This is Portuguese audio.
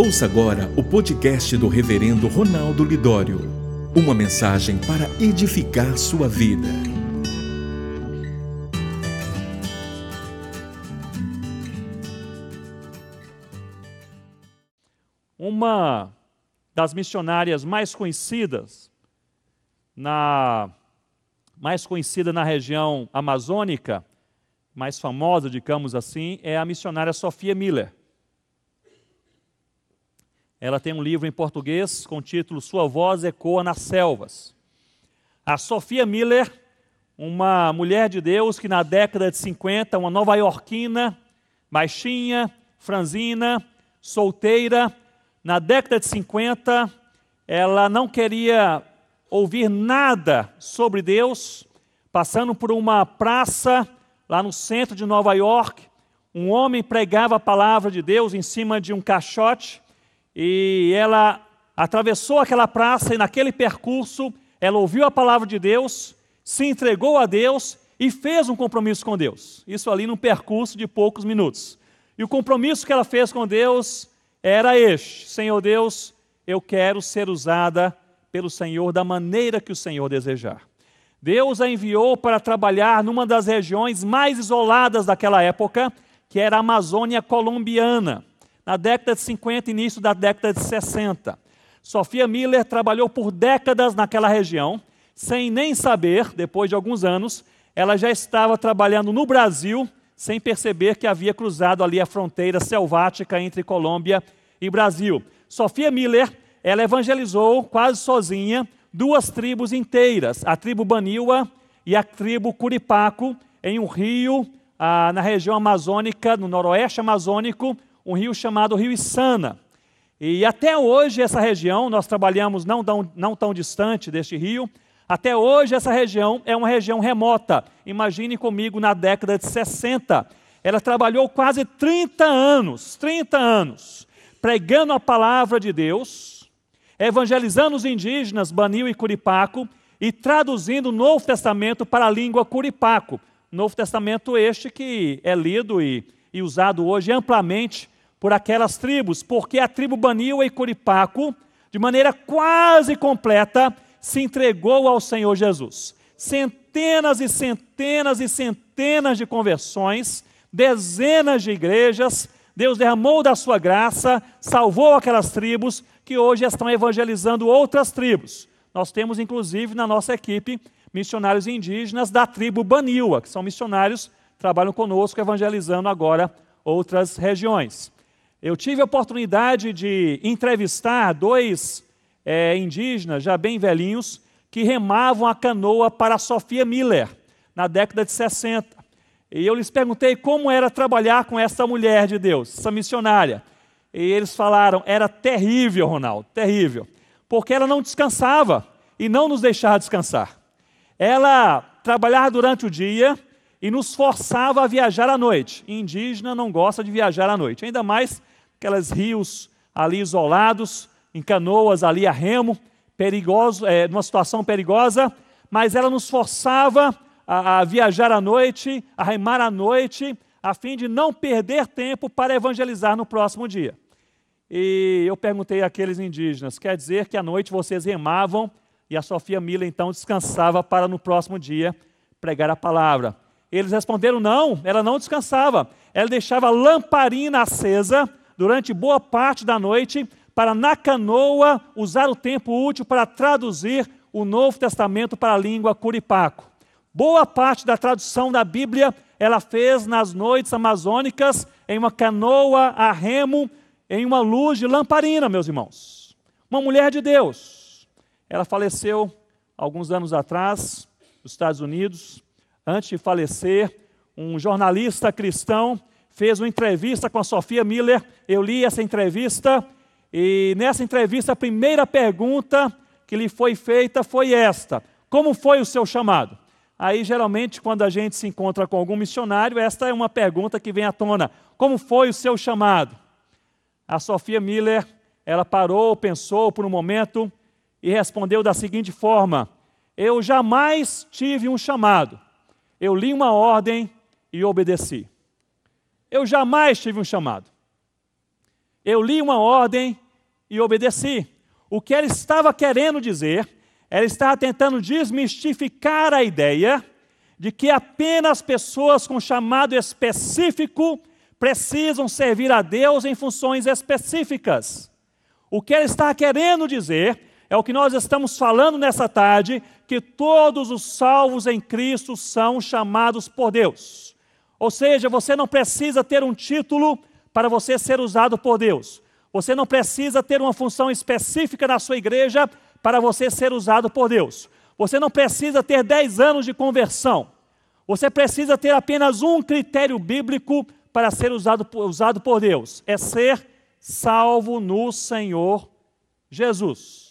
Ouça agora o podcast do Reverendo Ronaldo Lidório. Uma mensagem para edificar sua vida. Uma das missionárias mais conhecidas na mais conhecida na região amazônica, mais famosa, digamos assim, é a missionária Sofia Miller. Ela tem um livro em português com o título Sua Voz Ecoa nas Selvas. A Sofia Miller, uma mulher de Deus que na década de 50, uma nova-iorquina, baixinha, franzina, solteira, na década de 50, ela não queria ouvir nada sobre Deus, passando por uma praça lá no centro de Nova York, um homem pregava a palavra de Deus em cima de um caixote, e ela atravessou aquela praça e naquele percurso ela ouviu a palavra de Deus, se entregou a Deus e fez um compromisso com Deus. Isso ali num percurso de poucos minutos. E o compromisso que ela fez com Deus era este: Senhor Deus, eu quero ser usada pelo Senhor da maneira que o Senhor desejar. Deus a enviou para trabalhar numa das regiões mais isoladas daquela época, que era a Amazônia colombiana na década de 50 início da década de 60. Sofia Miller trabalhou por décadas naquela região, sem nem saber, depois de alguns anos, ela já estava trabalhando no Brasil, sem perceber que havia cruzado ali a fronteira selvática entre Colômbia e Brasil. Sofia Miller, ela evangelizou quase sozinha duas tribos inteiras, a tribo Baniwa e a tribo Curipaco, em um rio ah, na região amazônica, no noroeste amazônico, um rio chamado Rio Içana. E até hoje essa região, nós trabalhamos não tão, não tão distante deste rio, até hoje essa região é uma região remota. Imagine comigo na década de 60. Ela trabalhou quase 30 anos, 30 anos, pregando a palavra de Deus, evangelizando os indígenas Banil e Curipaco e traduzindo o Novo Testamento para a língua Curipaco. Novo Testamento este que é lido e, e usado hoje amplamente por aquelas tribos, porque a tribo Baniu e Curipaco, de maneira quase completa, se entregou ao Senhor Jesus. Centenas e centenas e centenas de conversões, dezenas de igrejas, Deus derramou da sua graça, salvou aquelas tribos que hoje estão evangelizando outras tribos. Nós temos, inclusive, na nossa equipe, missionários indígenas da tribo Baniwa, que são missionários, trabalham conosco evangelizando agora outras regiões. Eu tive a oportunidade de entrevistar dois é, indígenas, já bem velhinhos, que remavam a canoa para Sofia Miller, na década de 60. E eu lhes perguntei como era trabalhar com essa mulher de Deus, essa missionária. E eles falaram: era terrível, Ronaldo, terrível, porque ela não descansava e não nos deixava descansar. Ela trabalhava durante o dia e nos forçava a viajar à noite. Indígena não gosta de viajar à noite, ainda mais aqueles rios ali isolados, em canoas ali a remo, perigoso, é, numa situação perigosa, mas ela nos forçava a, a viajar à noite, a remar à noite, a fim de não perder tempo para evangelizar no próximo dia. E eu perguntei àqueles indígenas: quer dizer que à noite vocês remavam e a Sofia Mila então descansava para no próximo dia pregar a palavra? Eles responderam: não, ela não descansava, ela deixava a lamparina acesa durante boa parte da noite para, na canoa, usar o tempo útil para traduzir o Novo Testamento para a língua curipaco. Boa parte da tradução da Bíblia ela fez nas noites amazônicas em uma canoa a remo, em uma luz de lamparina, meus irmãos. Uma mulher de Deus. Ela faleceu alguns anos atrás, nos Estados Unidos. Antes de falecer, um jornalista cristão fez uma entrevista com a Sofia Miller. Eu li essa entrevista e nessa entrevista a primeira pergunta que lhe foi feita foi esta: Como foi o seu chamado? Aí, geralmente, quando a gente se encontra com algum missionário, esta é uma pergunta que vem à tona: Como foi o seu chamado? A Sofia Miller, ela parou, pensou por um momento e respondeu da seguinte forma: Eu jamais tive um chamado. Eu li uma ordem e obedeci. Eu jamais tive um chamado. Eu li uma ordem e obedeci. O que ela estava querendo dizer, ela estava tentando desmistificar a ideia de que apenas pessoas com chamado específico precisam servir a Deus em funções específicas. O que ela está querendo dizer é o que nós estamos falando nessa tarde, que todos os salvos em Cristo são chamados por Deus. Ou seja, você não precisa ter um título para você ser usado por Deus. Você não precisa ter uma função específica na sua igreja para você ser usado por Deus. Você não precisa ter 10 anos de conversão. Você precisa ter apenas um critério bíblico para ser usado, usado por Deus: é ser salvo no Senhor Jesus.